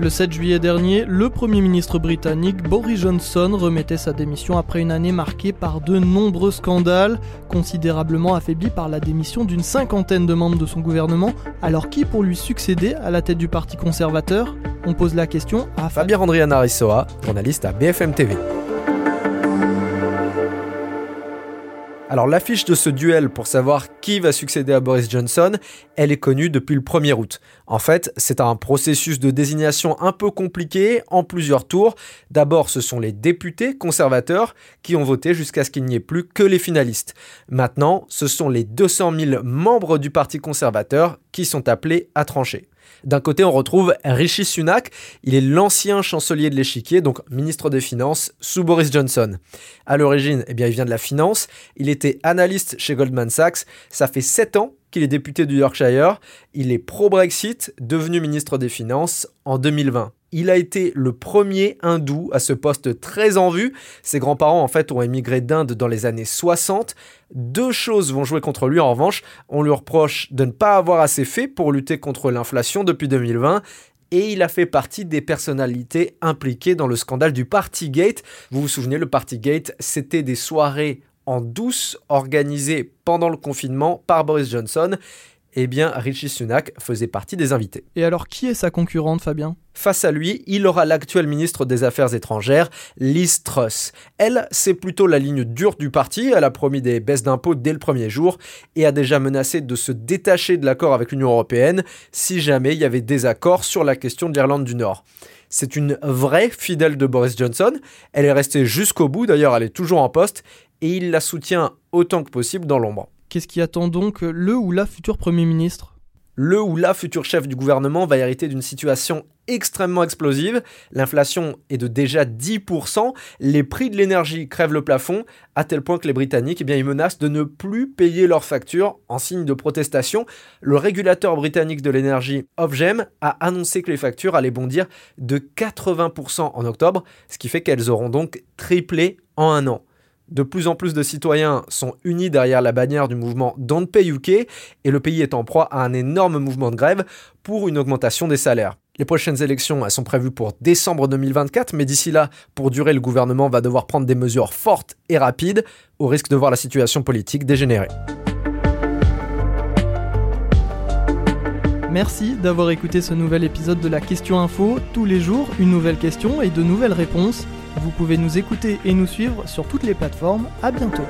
Le 7 juillet dernier, le Premier ministre britannique Boris Johnson remettait sa démission après une année marquée par de nombreux scandales, considérablement affaibli par la démission d'une cinquantaine de membres de son gouvernement. Alors qui pour lui succéder à la tête du Parti conservateur? On pose la question à Fabien Andriana Rissoa, journaliste à BFM TV. Alors l'affiche de ce duel pour savoir qui va succéder à Boris Johnson, elle est connue depuis le 1er août. En fait, c'est un processus de désignation un peu compliqué en plusieurs tours. D'abord, ce sont les députés conservateurs qui ont voté jusqu'à ce qu'il n'y ait plus que les finalistes. Maintenant, ce sont les 200 000 membres du Parti conservateur qui sont appelés à trancher. D'un côté, on retrouve Rishi Sunak. Il est l'ancien chancelier de l'échiquier, donc ministre des Finances, sous Boris Johnson. À l'origine, eh bien, il vient de la finance. Il était analyste chez Goldman Sachs. Ça fait 7 ans qu'il est député du Yorkshire. Il est pro-Brexit, devenu ministre des Finances en 2020. Il a été le premier hindou à ce poste très en vue. Ses grands-parents, en fait, ont émigré d'Inde dans les années 60. Deux choses vont jouer contre lui, en revanche. On lui reproche de ne pas avoir assez fait pour lutter contre l'inflation depuis 2020 et il a fait partie des personnalités impliquées dans le scandale du Partygate. Vous vous souvenez, le Partygate, c'était des soirées en douce organisées pendant le confinement par Boris Johnson eh bien Richie Sunak faisait partie des invités. Et alors qui est sa concurrente Fabien? Face à lui, il aura l'actuel ministre des Affaires étrangères, Liz Truss. Elle, c'est plutôt la ligne dure du parti, elle a promis des baisses d'impôts dès le premier jour et a déjà menacé de se détacher de l'accord avec l'Union européenne si jamais il y avait des accords sur la question de l'Irlande du Nord. C'est une vraie fidèle de Boris Johnson, elle est restée jusqu'au bout, d'ailleurs elle est toujours en poste, et il la soutient autant que possible dans l'ombre. Qu'est-ce qui attend donc le ou la futur Premier ministre? Le ou la futur chef du gouvernement va hériter d'une situation extrêmement explosive. L'inflation est de déjà 10%. Les prix de l'énergie crèvent le plafond, à tel point que les Britanniques eh bien, ils menacent de ne plus payer leurs factures en signe de protestation. Le régulateur britannique de l'énergie, Ofgem, a annoncé que les factures allaient bondir de 80% en octobre, ce qui fait qu'elles auront donc triplé en un an. De plus en plus de citoyens sont unis derrière la bannière du mouvement Don't Pay UK et le pays est en proie à un énorme mouvement de grève pour une augmentation des salaires. Les prochaines élections sont prévues pour décembre 2024, mais d'ici là, pour durer, le gouvernement va devoir prendre des mesures fortes et rapides, au risque de voir la situation politique dégénérer. Merci d'avoir écouté ce nouvel épisode de la Question Info. Tous les jours, une nouvelle question et de nouvelles réponses. Vous pouvez nous écouter et nous suivre sur toutes les plateformes. À bientôt.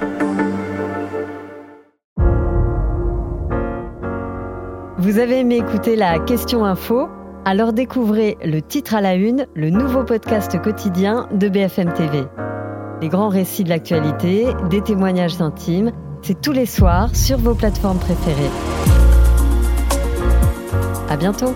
Vous avez aimé écouter la Question Info? Alors découvrez le titre à la une, le nouveau podcast quotidien de BFM TV. Les grands récits de l'actualité, des témoignages intimes, c'est tous les soirs sur vos plateformes préférées. À bientôt